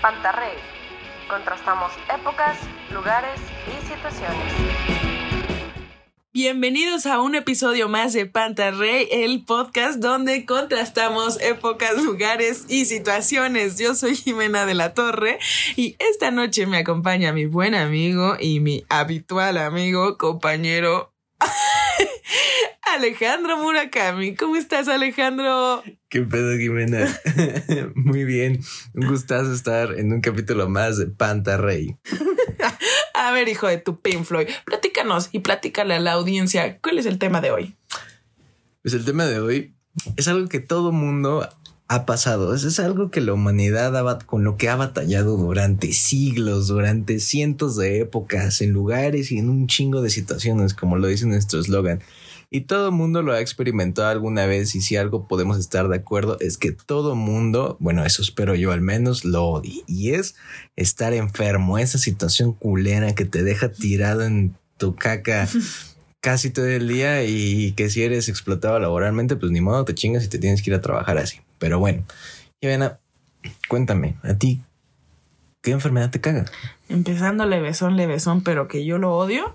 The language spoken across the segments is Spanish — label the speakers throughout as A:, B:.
A: Pantarrey. Contrastamos épocas, lugares y situaciones.
B: Bienvenidos a un episodio más de Pantarrey, el podcast donde contrastamos épocas, lugares y situaciones. Yo soy Jimena de la Torre y esta noche me acompaña mi buen amigo y mi habitual amigo, compañero Alejandro Murakami. ¿Cómo estás, Alejandro?
C: ¿Qué pedo, Jimena? Muy bien. Un gustazo estar en un capítulo más de Pantarrey.
B: a ver, hijo de tu Pink Floyd, platícanos y platícale a la audiencia cuál es el tema de hoy.
C: Pues el tema de hoy es algo que todo mundo ha pasado. Es, es algo que la humanidad ha, con lo que ha batallado durante siglos, durante cientos de épocas, en lugares y en un chingo de situaciones, como lo dice nuestro eslogan. Y todo mundo lo ha experimentado alguna vez y si algo podemos estar de acuerdo es que todo mundo, bueno, eso espero yo al menos, lo odia. Y es estar enfermo, esa situación culera que te deja tirado en tu caca casi todo el día y que si eres explotado laboralmente, pues ni modo, te chingas y te tienes que ir a trabajar así. Pero bueno, Ivana, cuéntame, a ti, ¿qué enfermedad te caga?
B: Empezando levesón, levesón, pero que yo lo odio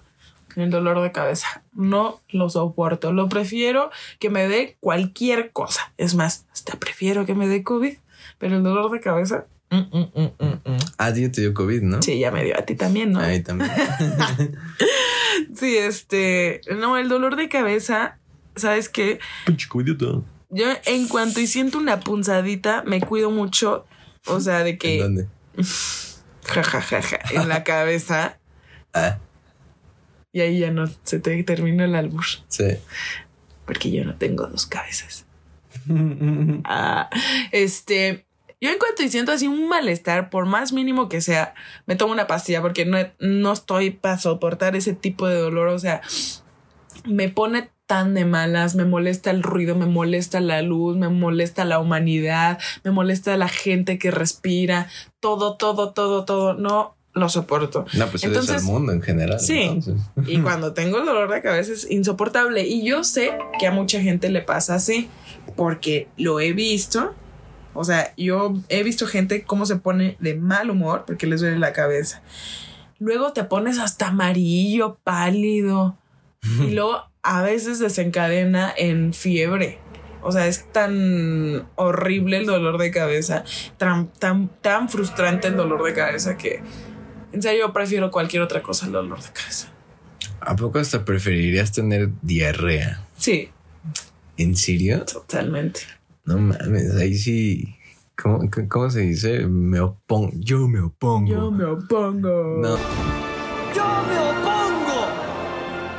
B: el dolor de cabeza. No lo soporto. Lo prefiero que me dé cualquier cosa. Es más, hasta prefiero que me dé COVID, pero el dolor de cabeza. Mm, mm,
C: mm, a ti te dio COVID, ¿no?
B: Sí, ya me dio. A ti también, ¿no?
C: A mí también.
B: sí, este. No, el dolor de cabeza, ¿sabes qué? Yo, en cuanto y siento una punzadita, me cuido mucho. O sea, de que.
C: ¿En dónde?
B: ja, ja, ja, ja. En la cabeza. Ah. Y ahí ya no se te terminó el albur.
C: Sí.
B: Porque yo no tengo dos cabezas. ah, este, yo en cuanto siento así un malestar, por más mínimo que sea, me tomo una pastilla porque no, no estoy para soportar ese tipo de dolor. O sea, me pone tan de malas, me molesta el ruido, me molesta la luz, me molesta la humanidad, me molesta la gente que respira, todo, todo, todo, todo. No, lo soporto.
C: No, pues entonces, es el mundo en general.
B: Sí. Y cuando tengo el dolor de cabeza es insoportable. Y yo sé que a mucha gente le pasa así, porque lo he visto. O sea, yo he visto gente cómo se pone de mal humor porque les duele la cabeza. Luego te pones hasta amarillo, pálido. y luego a veces desencadena en fiebre. O sea, es tan horrible el dolor de cabeza, tan, tan, tan frustrante el dolor de cabeza que en serio, prefiero cualquier otra cosa al dolor de cabeza.
C: ¿A poco hasta preferirías tener diarrea?
B: Sí.
C: ¿En serio?
B: Totalmente.
C: No mames, ahí sí. ¿Cómo, cómo se dice? Me opongo. Yo me opongo.
B: Yo me opongo.
C: No.
D: Yo me opongo.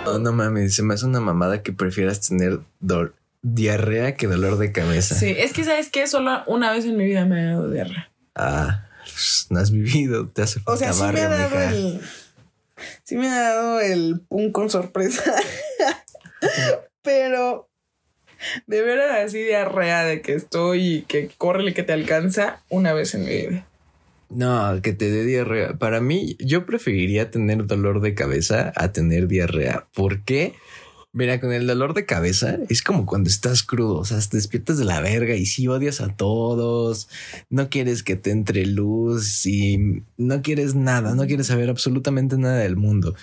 C: No, no mames, se me hace una mamada que prefieras tener diarrea que dolor de cabeza.
B: Sí, es que sabes que solo una vez en mi vida me ha dado diarrea.
C: Ah no has vivido, te hace falta
B: O sea, sí me ha dado el. Sí me ha dado el pum con sorpresa. Pero de veras así diarrea de que estoy y que corre que te alcanza una vez en mi vida.
C: No, que te dé diarrea. Para mí, yo preferiría tener dolor de cabeza a tener diarrea. ¿Por qué? Mira, con el dolor de cabeza es como cuando estás crudo, o sea, te despiertas de la verga y si odias a todos, no quieres que te entre luz y no quieres nada, no quieres saber absolutamente nada del mundo.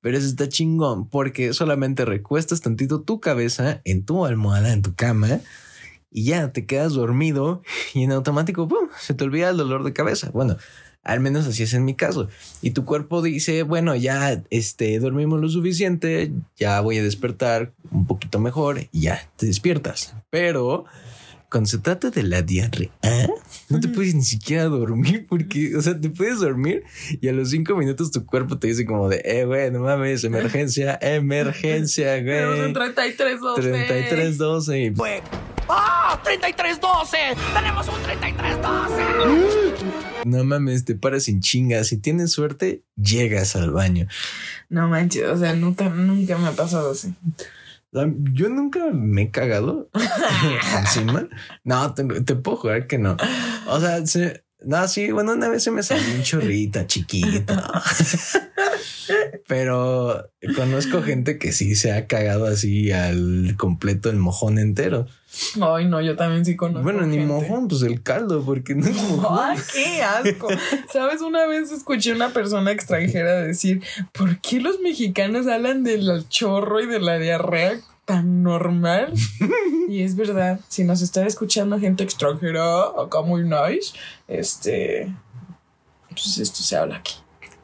C: Pero eso está chingón porque solamente recuestas tantito tu cabeza en tu almohada, en tu cama y ya te quedas dormido y en automático ¡pum! se te olvida el dolor de cabeza. Bueno, al menos así es en mi caso. Y tu cuerpo dice, bueno, ya este, dormimos lo suficiente, ya voy a despertar un poquito mejor y ya te despiertas. Pero cuando se trata de la diarrea, no te puedes ni siquiera dormir porque, o sea, te puedes dormir y a los cinco minutos tu cuerpo te dice como de, eh, güey, no mames, emergencia, emergencia, güey.
B: Tenemos un 3312.
C: 3312. Y...
D: ¡Ah! ¡3312! ¡Tenemos un 3312!
C: No mames, te paras sin chingas. Si tienes suerte, llegas al baño.
B: No manches, o sea, nunca, nunca me ha pasado así.
C: Yo nunca me he cagado encima. No, te, puedo jurar que no. O sea, No, sí, bueno, una vez se me salió un chorrita chiquito. Pero conozco gente que sí se ha cagado así al completo el mojón entero.
B: Ay, no, yo también sí conozco.
C: bueno, ni
B: gente.
C: mojón, pues el caldo, porque no es mojón.
B: ¡Ay, qué asco! ¿Sabes? Una vez escuché a una persona extranjera decir, ¿por qué los mexicanos hablan del chorro y de la diarrea tan normal? y es verdad, si nos está escuchando gente extranjera, acá muy nice, este... Pues esto se habla aquí.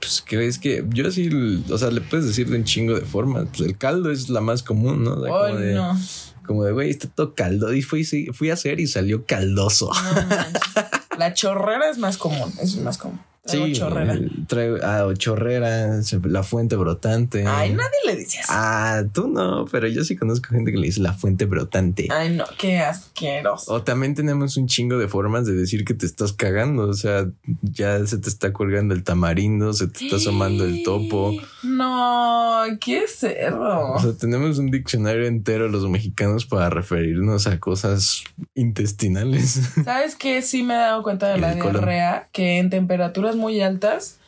C: Pues que es que yo sí, o sea, le puedes decir de un chingo de formas. Pues el caldo es la más común, ¿no? O sea,
B: Ay,
C: como de,
B: no.
C: como de, güey, está todo caldo. Y fui, fui a hacer y salió caldoso.
B: no. La chorrera es más común, es más común. Traigo chorrera.
C: traigo, ah, chorrera, la fuente brotante.
B: Ay, nadie le dice.
C: Ah, tú no, pero yo sí conozco gente que le dice la fuente brotante.
B: Ay, no, qué asqueroso.
C: O también tenemos un chingo de formas de decir que te estás cagando. O sea, ya se te está colgando el tamarindo, se te está asomando el topo.
B: No, qué cerdo.
C: O sea, tenemos un diccionario entero los mexicanos para referirnos a cosas intestinales.
B: ¿Sabes qué? Sí me he dado cuenta de la diarrea, que en temperaturas muy altas,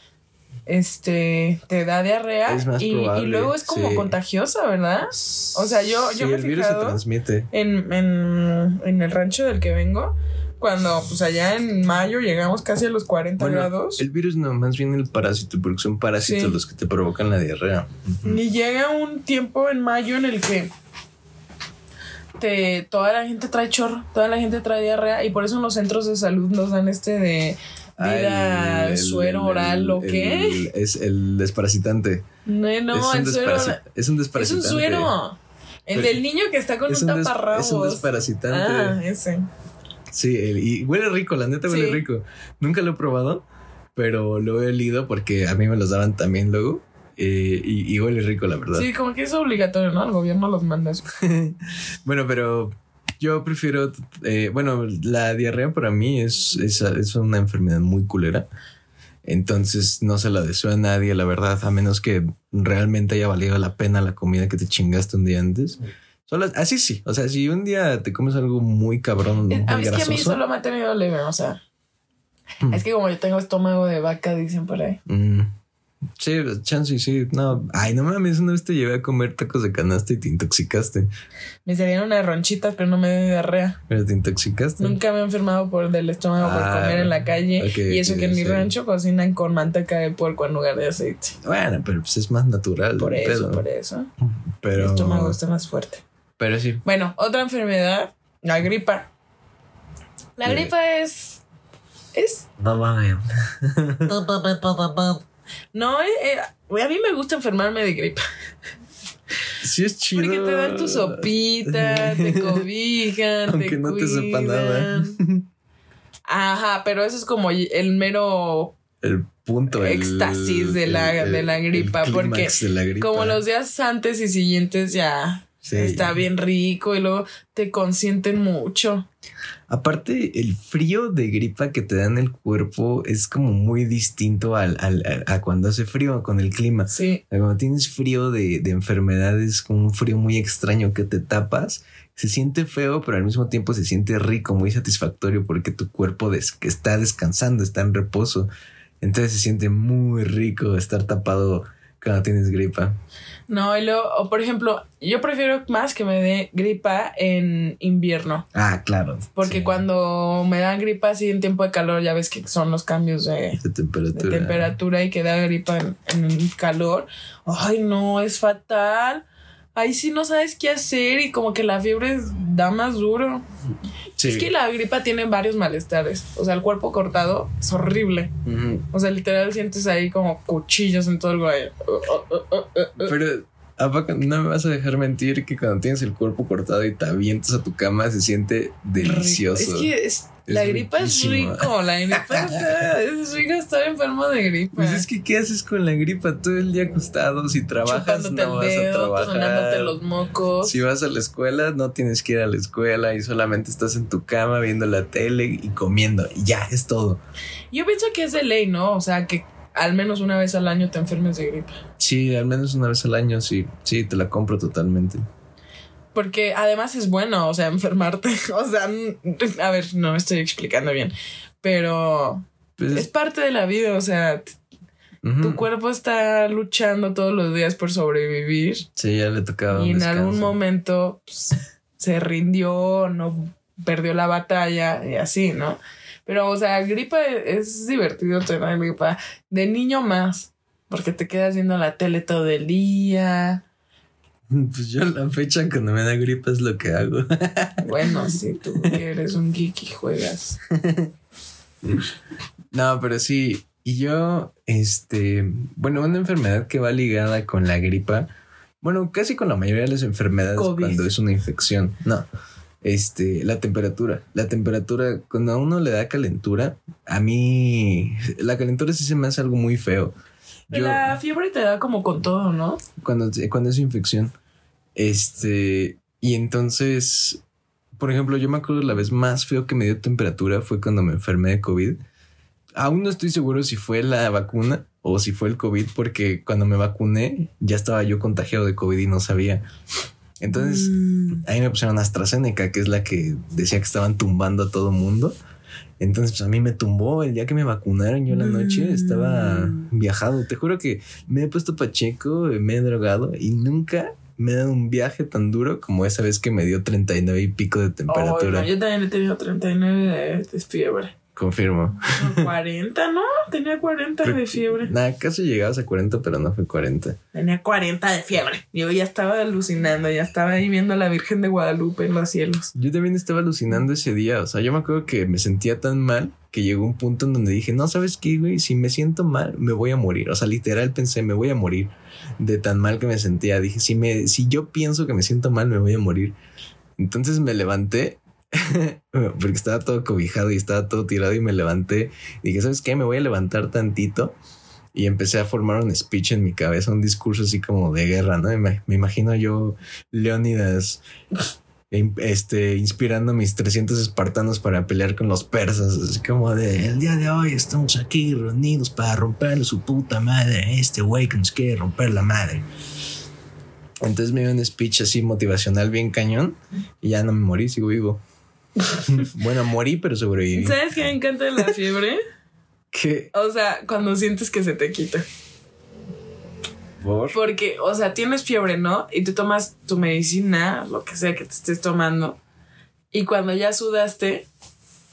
B: este, te da diarrea
C: Es más
B: y, luego es como
C: sí.
B: contagiosa, ¿verdad? O sea, yo,
C: Sí,
B: yo me he
C: el virus se transmite.
B: en, en, en el rancho del que vengo, cuando pues allá en mayo llegamos casi a los 40
C: Bueno,
B: grados.
C: el virus no, más bien el parásito, porque son parásitos
B: Sí.
C: los que te provocan la diarrea.
B: Y llega un tiempo en mayo en el que te, toda la gente trae chorro, toda la gente trae diarrea y por eso en los centros de salud nos dan este de vida
C: el-
B: suero
C: el-
B: oral
C: el-
B: o qué.
C: es el desparasitante.
B: no, no,
C: es, un
B: el suero
C: es un
B: es
C: desparasitante.
B: un suero. El del niño que está con
C: Es
B: un,
C: un,
B: taparrabos.
C: es un desparasitante.
B: Ah, ese.
C: Sí, el- y huele rico, la neta huele
B: Sí.
C: rico. Nunca lo he probado, pero lo he olido porque a mí me los daban también luego. eh, y, y huele rico, la verdad.
B: Sí, como que es obligatorio, ¿no? El gobierno los manda eso.
C: Bueno, pero yo prefiero, eh, bueno, la diarrea para mí es, es, es una enfermedad muy culera. Entonces no se la deseo a nadie, la verdad, a menos que realmente haya valido la pena la comida que te chingaste un día antes. Solo, así sí, o sea, si un día te comes algo muy cabrón, muy
B: Eh, a mí es que a mí solo me ha tenido leve, o sea.
C: Mm.
B: Es que como yo tengo estómago de vaca, dicen por ahí.
C: mm, sí, chance, sí, no, ay, no mames, una vez te llevé a comer tacos de canasta y te intoxicaste,
B: Me salieron unas ronchitas, pero no me dio diarrea.
C: pero te intoxicaste.
B: Nunca me he enfermado por del estómago por
C: Ah,
B: comer en la calle. y eso que en mi
C: sí.
B: rancho cocinan con manteca de puerco en lugar de aceite.
C: Bueno, pero pues es más natural.
B: Por
C: el
B: eso,
C: pedo.
B: por eso.
C: Pero,
B: Mi estómago está más fuerte.
C: Pero sí.
B: Bueno, otra enfermedad, la gripa. La
C: Sí.
B: gripa es. Es.
C: No mames.
B: No, eh, eh, a mí me gusta enfermarme de gripa.
C: Sí es chido.
B: Porque te dan tu sopita, te cobijan,
C: Aunque
B: te
C: no te sepa nada.
B: Ajá, pero eso es como el mero
C: El punto. el-
B: Éxtasis de la- de la gripa,
C: el
B: porque
C: clímax de la gripa.
B: como los días antes y siguientes ya
C: Sí.
B: está bien rico y luego te consienten mucho.
C: Aparte, el frío de gripa que te da en el cuerpo es como muy distinto al, al- a, cuando hace frío con el clima.
B: Sí,
C: Cuando tienes frío de, de enfermedades, como un frío muy extraño que te tapas, se siente feo, pero al mismo tiempo se siente rico, muy satisfactorio porque tu cuerpo des- que está descansando, está en reposo. Entonces se siente muy rico estar tapado cuando tienes gripa.
B: No, y luego, o por ejemplo, yo prefiero más que me dé gripa en invierno,
C: Ah, claro.
B: porque
C: sí.
B: cuando me dan gripa así en tiempo de calor, ya ves que son los cambios de,
C: de
B: de
C: temperatura.
B: y que da gripa en, en calor. Ay, no, es fatal. Ahí sí no sabes qué hacer y como que la fiebre da más duro.
C: Sí.
B: Es que la gripa tiene varios malestares. O sea, el cuerpo cortado es horrible. O sea, literal sientes ahí como cuchillos en todo el.
C: Pero ¿a poco no me vas a dejar mentir que cuando tienes el cuerpo cortado y te avientas a tu cama se siente delicioso.
B: Es que es-
C: Es
B: la gripa es rico. La gripa está- es rico estar enfermo de gripa.
C: Pues es que ¿qué haces con la gripa todo el día acostado? Si trabajas
B: Chupándote
C: no vas a
B: dedo, sonándote
C: trabajar.
B: los mocos.
C: Si vas a la escuela, no tienes que ir a la escuela y solamente estás en tu cama viendo la tele y comiendo. Y ya, es todo.
B: Yo pienso que es de ley, ¿no? O sea, que al menos una vez al año te enfermes de gripa.
C: Sí, al menos una vez al año, sí. Sí, te la compro totalmente.
B: Porque además es bueno, o sea, enfermarte. O sea, a ver, no me estoy explicando bien. Pero
C: Pues,
B: Es parte de la vida, o sea, tu cuerpo está luchando todos los días por sobrevivir
C: Sí, ya le tocaba.
B: y en algún momento pues, se rindió, no perdió la batalla y así, ¿no? Pero, o sea, gripa es, divertido tener gripa de niño más, porque te quedas viendo la tele todo el día.
C: Pues yo a la fecha cuando me da gripa es lo que hago.
B: Bueno, sí, tú eres un geek y juegas.
C: No, pero sí. Y yo, este, bueno, una enfermedad que va ligada con la gripa, bueno, casi con la mayoría de las enfermedades
B: COVID.
C: cuando es una infección. No, este, la temperatura. La temperatura, cuando a uno le da calentura, a mí la calentura sí se me hace algo muy feo. Yo,
B: La fiebre te da como con todo, ¿no?
C: cuando, cuando es infección. Este, y entonces, por ejemplo, yo me acuerdo la vez más feo que me dio temperatura fue cuando me enfermé de COVID. Aún no estoy seguro si fue la vacuna o si fue el COVID, porque cuando me vacuné ya estaba yo contagiado de COVID y no sabía. Entonces,
B: Mm.
C: ahí me pusieron AstraZeneca, que es la que decía que estaban tumbando a todo mundo. Entonces, pues a mí me tumbó el día que me vacunaron. Yo en la noche estaba viajado. Te juro que me he puesto pacheco, me he drogado y nunca me he dado un viaje tan duro como esa vez que me dio 39 y pico de temperatura.
B: no, yo también he tenido 39 de, de fiebre.
C: Confirmo.
B: 40, ¿no? Tenía 40 de fiebre.
C: Nada, casi llegabas a 40, pero no fue 40.
B: Tenía 40 de fiebre. Yo ya estaba alucinando, ya estaba ahí viendo a la Virgen de Guadalupe en los cielos.
C: Yo también estaba alucinando ese día. O sea, yo me acuerdo que me sentía tan mal que llegó un punto en donde dije, no, ¿sabes qué, güey? Si me siento mal, me voy a morir. O sea, literal pensé, me voy a morir de tan mal que me sentía. Dije, si, me, si yo pienso que me siento mal, me voy a morir. Entonces me levanté porque estaba todo cobijado y estaba todo tirado y me levanté. Dije, ¿sabes qué? Me voy a levantar tantito. Y empecé a formar un speech en mi cabeza, un discurso así como de guerra, ¿no? Me, me imagino yo, Leónidas, in- este, inspirando a mis 300 espartanos para pelear con los persas. Así como de, el día de hoy estamos aquí reunidos para romperle su puta madre este güey que nos quiere romper la madre. Entonces me dio un speech así motivacional bien cañón y ya no me morí, sigo vivo. bueno, morí, pero sobreviví.
B: ¿Sabes qué me encanta de la fiebre?
C: ¿Qué?
B: O sea, cuando sientes que se te quita.
C: ¿Por?
B: Porque, o sea, tienes fiebre, ¿no? Y te tomas tu medicina, lo que sea que te estés tomando. Y cuando ya sudaste,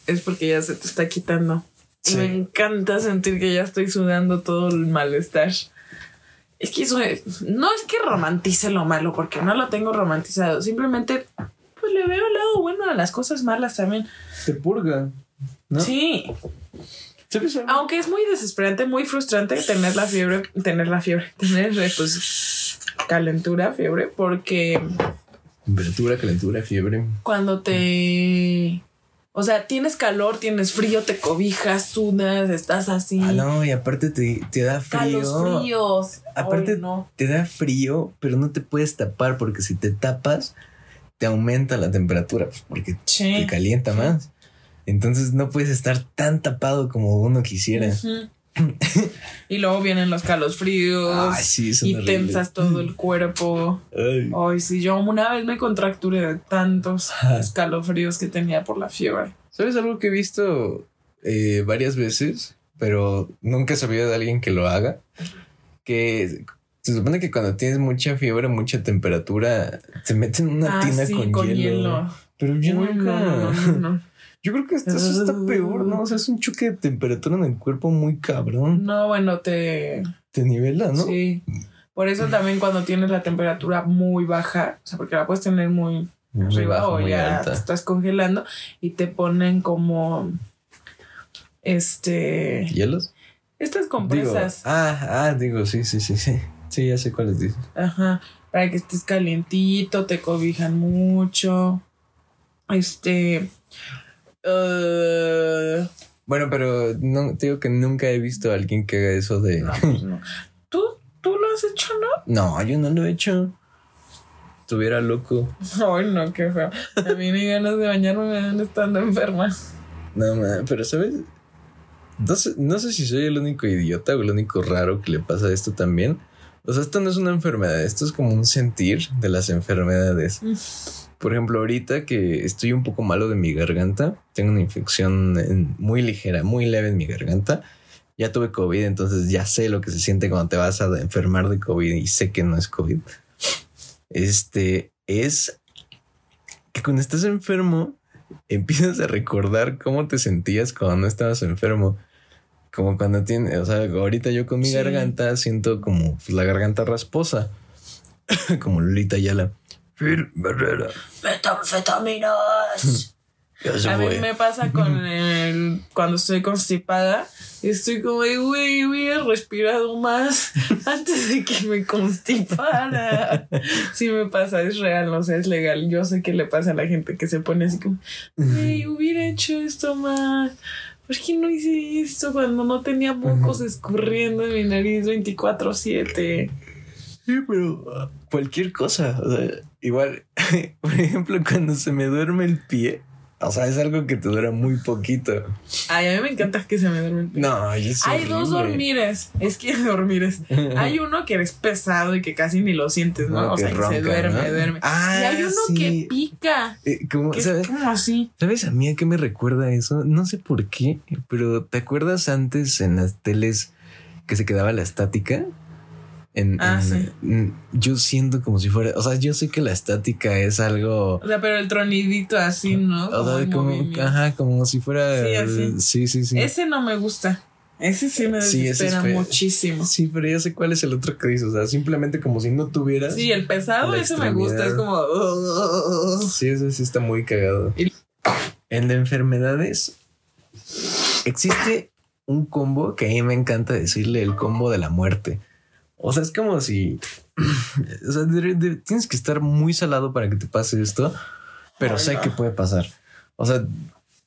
B: es porque ya se te está quitando. Y me encanta sentir que ya estoy sudando todo el malestar. Es que eso es- no es que romantice lo malo, porque no lo tengo romantizado. Simplemente, pues le veo lado bueno a las cosas malas también.
C: Te purga. ¿No?
B: Sí, aunque es muy desesperante, muy frustrante tener la fiebre, tener la fiebre, tener eh, pues calentura, fiebre, porque
C: Temperatura, calentura, fiebre.
B: cuando te, o sea, tienes calor, tienes frío, te cobijas, sudas, estás así,
C: Ah, no, y aparte te, te da frío.
B: calos fríos,
C: Aparte,
B: no.
C: te da frío, pero no te puedes tapar porque si te tapas, te aumenta la temperatura, pues porque
B: Sí.
C: te calienta más. Entonces no puedes estar tan tapado como uno quisiera.
B: Y luego vienen los calos fríos
C: Ay, sí, son
B: y tensas todo el cuerpo.
C: Ay.
B: Ay, sí, yo una vez me contracturé de tantos escalofríos que tenía por la fiebre.
C: ¿Sabes algo que he visto eh, varias veces, pero nunca he sabido de alguien que lo haga? Que se supone que cuando tienes mucha fiebre, mucha temperatura, te meten una
B: Ah,
C: tina
B: sí,
C: con,
B: con
C: hielo.
B: hielo.
C: Pero yo
B: Uy,
C: nunca.
B: no, no, no, no.
C: Yo creo que esto, eso está peor, ¿no? O sea, es un choque de temperatura en el cuerpo muy cabrón.
B: No, bueno, te.
C: Te nivela, ¿no?
B: Sí. Por eso también cuando tienes la temperatura muy baja, o sea, porque la puedes tener muy
C: Muy
B: arriba
C: baja,
B: o
C: muy
B: ya te estás congelando y te ponen como. Este.
C: ¿Hielos?
B: Estas
C: Digo,
B: compresas.
C: ah, ah, digo, sí, sí, sí, sí. Sí, ya sé cuáles dices.
B: Ajá. Para que estés calientito, te cobijan mucho. Este. eh,
C: Bueno, pero no, te digo que nunca he visto a alguien que haga eso de.
B: no, pues no. ¿Tú, ¿Tú lo has hecho, no?
C: No, yo no lo he hecho. Estuviera loco.
B: Ay, no, qué feo. A mí ni ganas de bañarme me dan estando enferma.
C: No, ma, pero ¿sabes? No sé, no sé si soy el único idiota o el único raro que le pasa esto también. O sea, esto no es una enfermedad, esto es como un sentir de las enfermedades. Por ejemplo, ahorita que estoy un poco malo de mi garganta, tengo una infección en- muy ligera, muy leve en mi garganta. Ya tuve COVID, entonces ya sé lo que se siente cuando te vas a enfermar de COVID y sé que no es COVID. Este es que cuando estás enfermo empiezas a recordar cómo te sentías cuando no estabas enfermo. Como cuando tienes, o sea, ahorita yo con mi
B: Sí.
C: garganta siento como pues, la garganta rasposa, como Lolita Ayala. Phil Barrera.
E: Metanfetaminas.
B: A mí me pasa con el cuando estoy constipada. Estoy como güey, hubiera respirado más antes de que me constipara. Sí me pasa, es real, o sea, es legal. Yo sé que le pasa a la gente que se pone así como, güey, hubiera hecho esto más. ¿Por qué no hice esto cuando no tenía mocos escurriendo en mi nariz 24-7?
C: Sí, pero uh, cualquier cosa. o sea, igual, por ejemplo, cuando se me duerme el pie, o sea, es algo que te dura muy poquito.
B: Ay, a mí me encanta que se me duerme el pie.
C: No, es
B: Hay dos dormires. Es que dormires. Hay uno que es pesado y que casi ni lo sientes, ¿no?
C: No,
B: o sea, que se
C: ronca,
B: duerme,
C: ¿no?
B: duerme.
C: Ah,
B: y hay uno
C: sí.
B: que pica.
C: Eh, como,
B: Que
C: ¿sabes?
B: es como así.
C: ¿Sabes a mí a qué me recuerda eso? No sé por qué, pero ¿te acuerdas antes en las teles que se quedaba la estática? En,
B: Ah,
C: en-
B: sí.
C: en- yo siento como si fuera, o sea, yo sé que la estática es algo,
B: O sea, pero el tronidito así, ¿no?
C: o sea, como, ajá, como si fuera,
B: Sí, así.
C: sí, sí, sí.
B: Ese no me gusta. Ese sí me
C: Sí, ese es
B: desespera muchísimo.
C: Sí, pero ya sé cuál es el otro que dices, o sea, simplemente como si no tuvieras.
B: Sí, el pesado, ese me gusta. Es como.
C: Sí, eso sí está muy cagado.
B: Y-
C: En de enfermedades existe un combo que a mí me encanta decirle el combo de la muerte. O sea, es como si o sea, de- de- tienes que estar muy salado para que te pase esto, pero
B: Ay,
C: sé
B: no.
C: que puede pasar. O sea,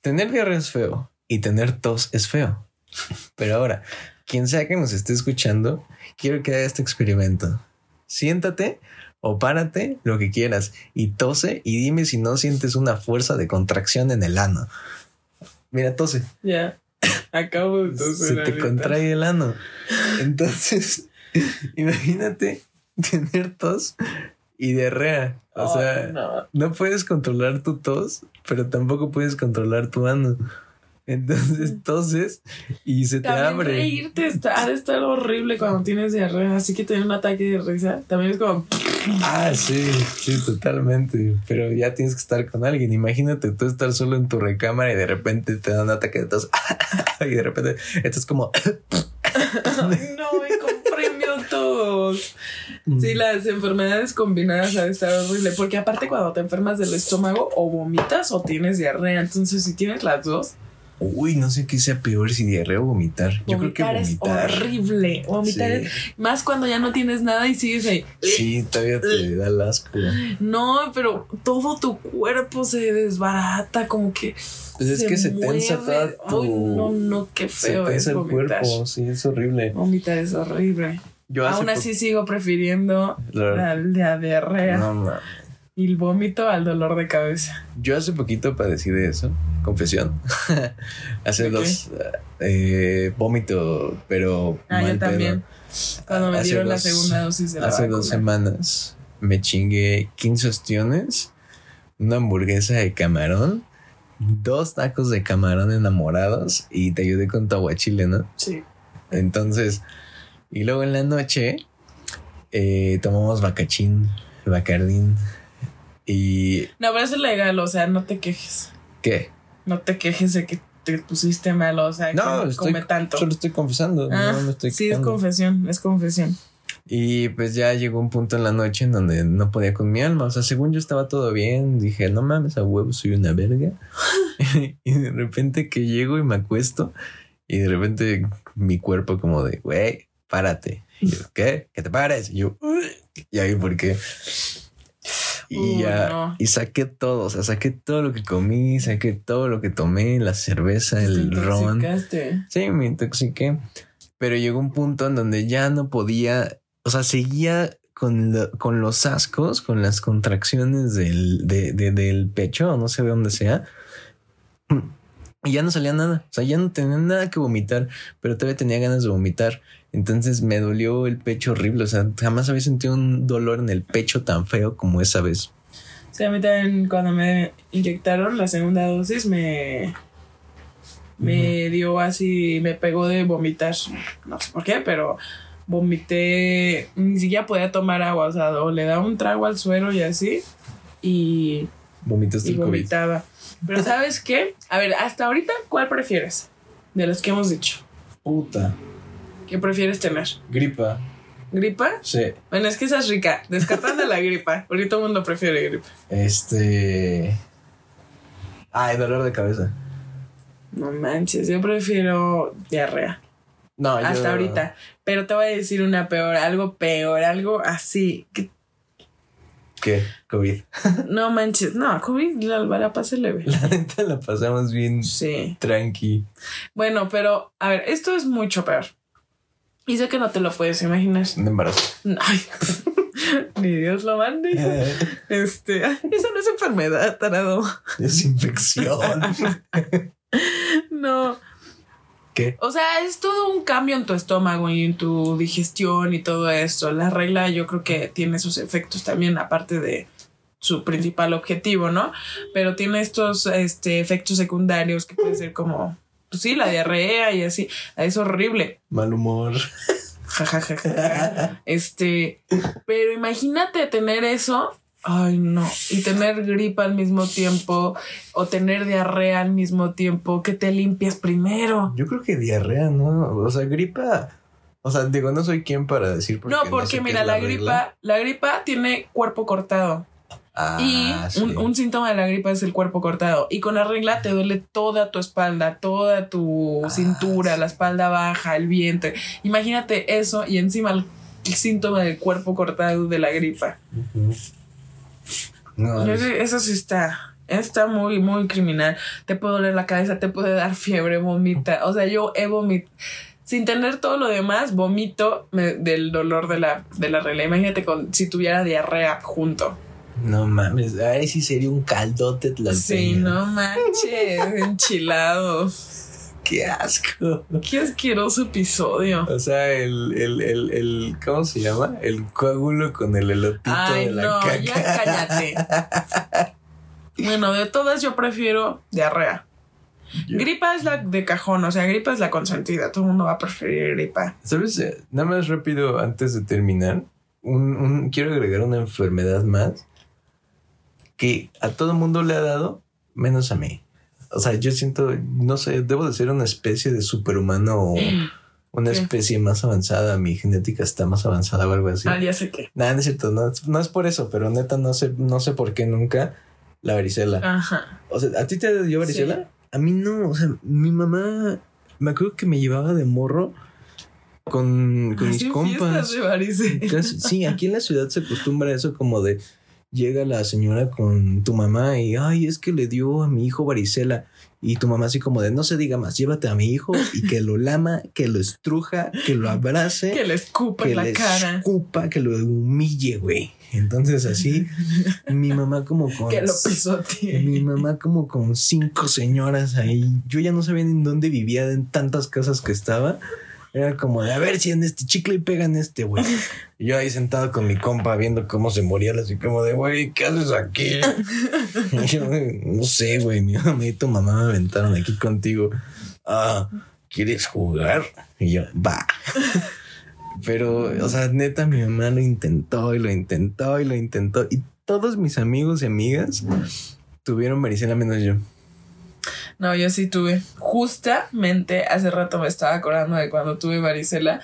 C: tener diarrea es feo y tener tos es feo. Pero ahora, quien sea que nos esté escuchando, quiero que haga este experimento. Siéntate o párate, lo que quieras, y tose y dime si no sientes una fuerza de contracción en el ano. Mira, tose.
B: Ya. Acabo de toser
C: Se te contrae el ano. Entonces, imagínate tener tos y diarrea. O sea,
B: no.
C: no puedes controlar tu tos, pero tampoco puedes controlar tu ano. Entonces toses y se te abre.
B: reírte está, ha de estar horrible cuando tienes diarrea, así que tener un ataque de risa también es como
C: Ah, sí, sí, totalmente. Pero ya tienes que estar con alguien. Imagínate tú estar solo en tu recámara y de repente te da un ataque de tos. y de repente estás como.
B: No, todos. Sí, las enfermedades combinadas ha de estar horrible, porque aparte cuando te enfermas del estómago o vomitas o tienes diarrea, entonces si tienes las dos,
C: Uy, no sé qué sea peor si diarrea o vomitar. Yo creo que
B: vomitar es horrible. Vomitar
C: Sí.
B: es más cuando ya no tienes nada y sigues ahí.
C: Sí, todavía te da el asco.
B: No, pero todo tu cuerpo se desbarata, como que.
C: Pues es que se tensa
B: mueve.
C: toda tu-
B: Ay, no, no, qué
C: Se
B: feo es
C: tensa el
B: vomitar.
C: cuerpo. Sí, es horrible.
B: Vomitar es horrible.
C: Yo
B: Aún así sigo prefiriendo
C: La-
B: la, diarrea
C: No,
B: y el vómito al dolor de cabeza.
C: Yo hace poquito padecí de eso. Confesión. hace dos. eh, vómito, pero.
B: Ah, yo
C: mal pedo.
B: también. Cuando me
C: Hace
B: dieron la segunda dosis de la
C: Hace
B: vacuna.
C: dos semanas me chingué 15 ostiones, una hamburguesa de camarón, dos tacos de camarón enamorados y te ayudé con tu aguachile, ¿no?
B: Sí.
C: Entonces, y luego en la noche eh, tomamos bacachín, bacardín y
B: No, pero eso es legal, o sea, no te quejes.
C: ¿qué?
B: No te quejes de que te pusiste mal, o sea,
C: No,
B: que
C: estoy,
B: come tanto.
C: solo estoy confesando,
B: Ah,
C: no me estoy
B: sí, es confesión, es confesión.
C: Y pues ya llegó un punto en la noche en donde no podía con mi alma. O sea, según yo estaba todo bien, dije, no mames, a huevo, soy una verga. y de repente que llego y me acuesto y de repente mi cuerpo como de, güey, párate. Y yo, ¿qué? ¿Que te pares? Y yo, y ahí por qué. Y ya,
B: no.
C: y saqué todo, o sea, saqué todo lo que comí, saqué todo lo que tomé, la cerveza, el
B: Te
C: ron. Sí, me intoxiqué. Pero llegó un punto en donde ya no podía, o sea, seguía con, lo- con los ascos, con las contracciones del, de- de- del pecho, no sé de dónde sea. Y ya no salía nada, o sea, ya no tenía nada que vomitar, pero todavía tenía ganas de vomitar. Entonces me dolió el pecho horrible, o sea, jamás había sentido un dolor en el pecho tan feo como esa vez.
B: Sí, a mí también cuando me inyectaron la segunda dosis me me dio así, me pegó de vomitar, no sé por qué, pero vomité, ni siquiera podía tomar agua, o sea, o le daba un trago al suero y así, y,
C: Vomitaste
B: y
C: el COVID.
B: vomitaba. Pero ¿sabes qué? A ver, hasta ahorita, ¿cuál prefieres? De los que hemos dicho.
C: Puta.
B: ¿Qué prefieres tener?
C: Gripa.
B: ¿Gripa?
C: Sí.
B: Bueno, es que esa es rica. Descartando la gripa. Ahorita todo el mundo prefiere gripa.
C: Este. Ay, dolor de cabeza.
B: No manches, yo prefiero diarrea.
C: No, yo-
B: Hasta ahorita. Pero te voy a decir una peor, algo peor, algo así.
C: ¿Qué? COVID.
B: no manches, no, COVID la, la pasé leve.
C: La neta la pasamos bien
B: Sí.
C: tranqui.
B: Bueno, pero a ver, esto es mucho peor. Y sé que no te lo puedes imaginar.
C: Un embarazo.
B: Ay, ni Dios lo mande. Este, eso no es enfermedad, tarado.
C: es infección.
B: No.
C: ¿Qué?
B: O sea, es todo un cambio en tu estómago y en tu digestión y todo esto. La regla yo creo que tiene sus efectos también, aparte de su principal objetivo, ¿no? Pero tiene estos este, efectos secundarios que pueden ser como, pues sí, la diarrea y así. Es horrible.
C: Mal humor.
B: Ja, ja, ja, ja, ja. Este, pero imagínate tener eso. Ay, no. Y tener gripa al mismo tiempo o tener diarrea al mismo tiempo. que te limpias primero?
C: Yo creo que diarrea, ¿no? O sea, gripa. O sea, digo, no soy quien para decir
B: No,
C: sé
B: porque mira, la,
C: regla.
B: gripa, la gripa tiene cuerpo cortado.
C: Ah,
B: y
C: sí.
B: un, un síntoma de la gripa es el cuerpo cortado. Y con la regla te duele toda tu espalda, toda tu
C: Ah,
B: cintura,
C: sí.
B: la espalda baja, el vientre. Imagínate eso y encima el, el síntoma del cuerpo cortado de la gripa.
C: No,
B: Yo Eso sí está. Está muy, muy criminal. Te puede doler la cabeza, te puede dar fiebre, vomita. O sea, yo he vomitado. Sin tener todo lo demás, vomito me- del dolor de la, de la regla. Imagínate con, si tuviera diarrea junto.
C: No mames. Ay, sí sería un caldote tlalpeño.
B: Sí, no manches, enchilado.
C: Qué asco.
B: Qué asqueroso episodio.
C: O sea, el, el, el, el, ¿cómo se llama? El coágulo con el elotito
B: Ay,
C: de la
B: no,
C: caca.
B: ya cállate. Bueno, de todas yo prefiero diarrea.
C: Yo-
B: Gripa es la de cajón, o sea, gripa es la consentida. Todo el mundo va a preferir gripa.
C: ¿Sabes? Eh, Nada más rápido antes de terminar. Un, un- quiero agregar una enfermedad más que a todo mundo le ha dado, menos a mí. O sea, yo siento, no sé, debo de ser una especie de superhumano o una especie más avanzada. Mi genética está más avanzada o algo así.
B: Ah, ya sé qué.
C: Nada, no es cierto, no, es- no es por eso, pero neta no sé, no sé por qué nunca la varicela.
B: Ajá.
C: O sea, ¿a ti te dio varicela?
B: Sí.
C: A mí no, o sea, mi mamá, me acuerdo que me llevaba de morro con, con mis compas.
B: de varicela.
C: Sí, aquí en la ciudad se acostumbra eso como de llega la señora con tu mamá y ay, es que le dio a mi hijo varicela. Y tu mamá así como de no se diga más, llévate a mi hijo y que lo lama, que lo estruja, que lo abrace,
B: Que le escupa
C: que
B: en la
C: le
B: cara.
C: escupa, que lo humille, güey. Entonces así, mi mamá como con...
B: Que lo pisotee.
C: Mi mamá como con cinco señoras ahí. Yo ya no sabía ni en dónde vivía en tantas casas que estaba. Era como de a ver si en este chicle y pegan este, güey. Y yo ahí sentado con mi compa viendo cómo se moría, así como de, güey, ¿qué haces aquí? Y yo, no sé, güey, mi mamá y tu mamá me aventaron aquí contigo. Ah, ¿quieres jugar? Y yo, va. Pero, o sea, neta, mi mamá lo intentó y lo intentó y lo intentó. Y todos mis amigos y amigas tuvieron varicela menos yo.
B: No, yo sí tuve. Justamente hace rato me estaba acordando de cuando tuve varicela.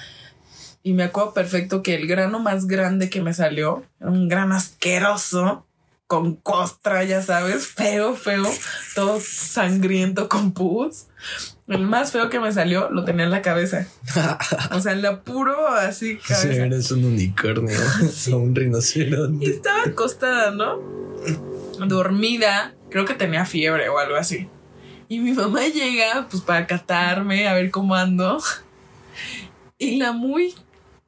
B: Y me acuerdo perfecto que el grano más grande que me salió era un grano asqueroso, con costra, ya sabes, feo, feo, todo sangriento con pus. El más feo que me salió lo tenía en la cabeza. O sea, en la puro así
C: Sí,
B: cabeza.
C: eres un unicornio o un
B: Y
C: rinoceronte.
B: estaba acostada, ¿no? Dormida. Creo que tenía fiebre o algo así. Y mi mamá llega, pues, para catarme, a ver cómo ando. Y la muy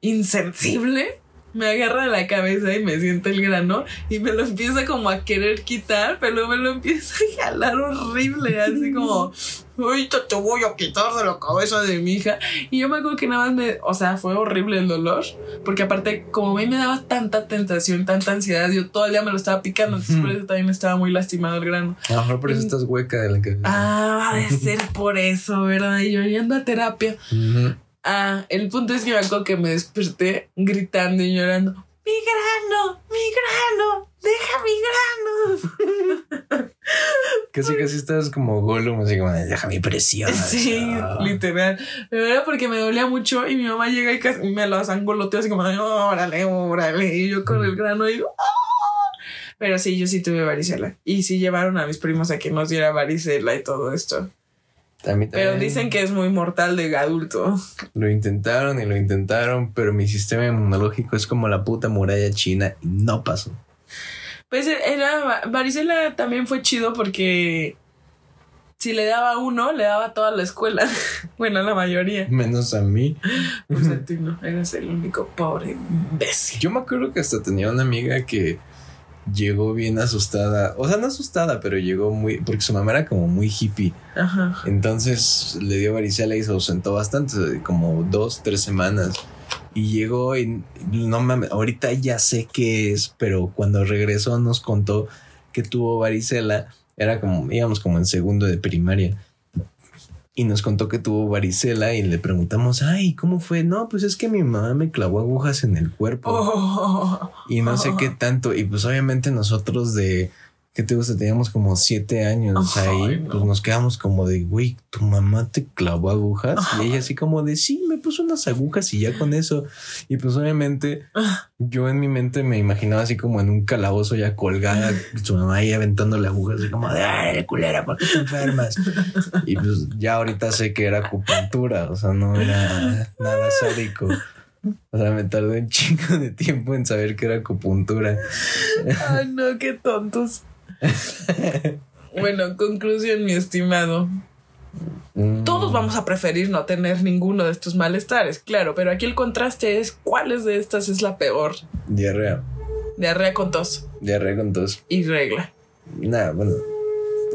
B: insensible me agarra de la cabeza y me siente el grano y me lo empieza como a querer quitar, pero me lo empieza a jalar horrible, así como, ahorita te voy a quitar de la cabeza de mi hija. Y yo me acuerdo que nada más me, o sea, fue horrible el dolor, porque aparte, como a mí me daba tanta tentación, tanta ansiedad, yo todo el día me lo estaba picando, entonces por eso también estaba muy lastimado el grano.
C: A lo mejor por eso estás hueca de la cabeza.
B: Ah, ha de ser por eso, ¿verdad? Y yo yendo a terapia.
C: Ujú.
B: Ah, el punto es que me acuerdo que me desperté gritando y llorando. ¡Mi grano! ¡Mi grano! ¡Deja mi grano!
C: Casi, casi estás como Gollum, así como, deja mi presión.
B: Sí, literal. Pero era porque me dolía mucho y mi mamá llega y casi me lo angoloteó así como, "Ay, órale, órale. Y yo con el grano y digo, "Ah". Pero sí, yo sí tuve varicela. Y sí llevaron a mis primos a que nos diera varicela y todo esto.
C: También,
B: Pero
C: también
B: dicen que es muy mortal de adulto.
C: Lo intentaron y lo intentaron, pero mi sistema inmunológico es como la puta muralla china y no pasó.
B: Pues era varicela también fue chido porque si le daba uno, le daba a toda la escuela. bueno, la mayoría.
C: Menos a mí.
B: Pues a ti no, eres el único pobre imbécil.
C: Yo me acuerdo que hasta tenía una amiga que llegó bien asustada. O sea, no asustada, pero llegó muy. Porque su mamá era como muy hippie.
B: Ajá.
C: Entonces le dio varicela y se ausentó bastante, como dos, tres semanas. Y llegó y no mames, ahorita ya sé qué es, pero cuando regresó nos contó que tuvo varicela. Era como, íbamos como en segundo de primaria. Y nos contó que tuvo varicela y le preguntamos, ay, ¿cómo fue? No, pues es que mi mamá me clavó agujas en el cuerpo.
B: Oh.
C: Y no sé qué tanto. Y pues obviamente nosotros de, ¿qué te gusta? Teníamos como siete años ahí.
B: no.
C: Pues nos quedamos como de, güey, ¿tu mamá te clavó agujas? Y ella así como de, sí, me puso unas agujas y ya con eso. Y pues obviamente yo en mi mente me imaginaba así como en un calabozo ya colgada, su mamá ahí aventándole agujas, así como de, ay, culera, ¿por qué te enfermas? Y pues ya ahorita sé que era acupuntura, o sea, no era nada sádico. O sea, me tardé un chingo de tiempo en saber que era acupuntura.
B: Ay, no, qué tontos. bueno, conclusión, mi estimado.
C: Mm.
B: Todos vamos a preferir no tener ninguno de estos malestares, claro, pero aquí el contraste es cuáles de estas es la peor.
C: Diarrea.
B: Diarrea con tos
C: Diarrea con tos.
B: y regla.
C: Nada, bueno.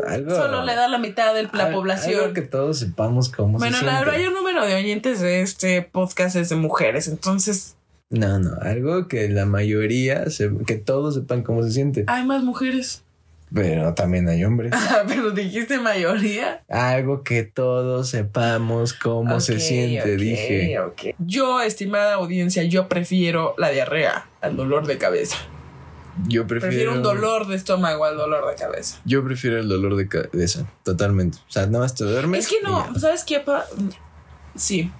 C: Algo.
B: Solo le da la mitad de la
C: al-
B: población.
C: Algo que todos sepamos cómo
B: Bueno,
C: se
B: la
C: siente.
B: mayor número de oyentes de este podcast es de mujeres, entonces
C: No, no, algo que la mayoría, se- que todos sepan cómo se siente.
B: hay más mujeres.
C: Pero también hay hombres.
B: Ah, pero dijiste mayoría.
C: Algo que todos sepamos cómo se siente, dije.
B: Yo, estimada audiencia, yo prefiero la diarrea al dolor de cabeza.
C: Yo prefiero,
B: Prefiero un dolor de estómago al dolor de cabeza.
C: Yo prefiero el dolor de cabeza, totalmente. O sea, nada más te duermes.
B: Es que no. ¿sabes qué? pa? Sí.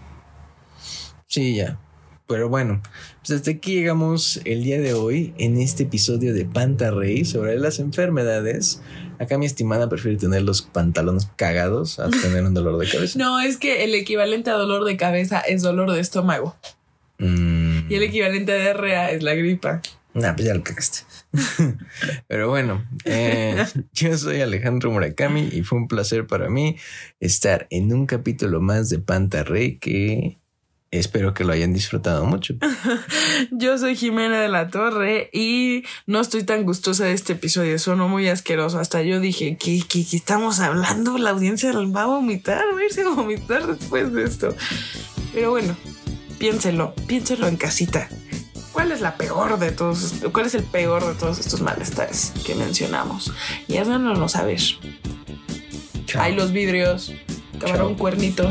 C: Sí, ya. Pero bueno, pues hasta aquí llegamos el día de hoy en este episodio de Panta Rey sobre las enfermedades. Acá mi estimada prefiere tener los pantalones cagados a tener un dolor de cabeza.
B: No, es que el equivalente a dolor de cabeza es dolor de estómago.
C: Mm.
B: Y el equivalente a diarrea es la gripa.
C: Nah, pues ya lo cagaste. Pero bueno, eh, yo soy Alejandro Murakami y fue un placer para mí estar en un capítulo más de Panta Rey que espero que lo hayan disfrutado mucho.
B: Yo soy Jimena de la Torre y no estoy tan gustosa de este episodio. Sonó muy asqueroso. Hasta yo dije, ¿qué, qué, qué estamos hablando? La audiencia va a vomitar, va a irse a vomitar después de esto. Pero bueno, piénselo, piénselo en casita. ¿Cuál es la peor de todos? ¿Cuál es el peor de todos estos malestares que mencionamos? Y háganoslo saber.
C: Chao.
B: Hay los vidrios, camarón
C: Chao.
B: cuernito.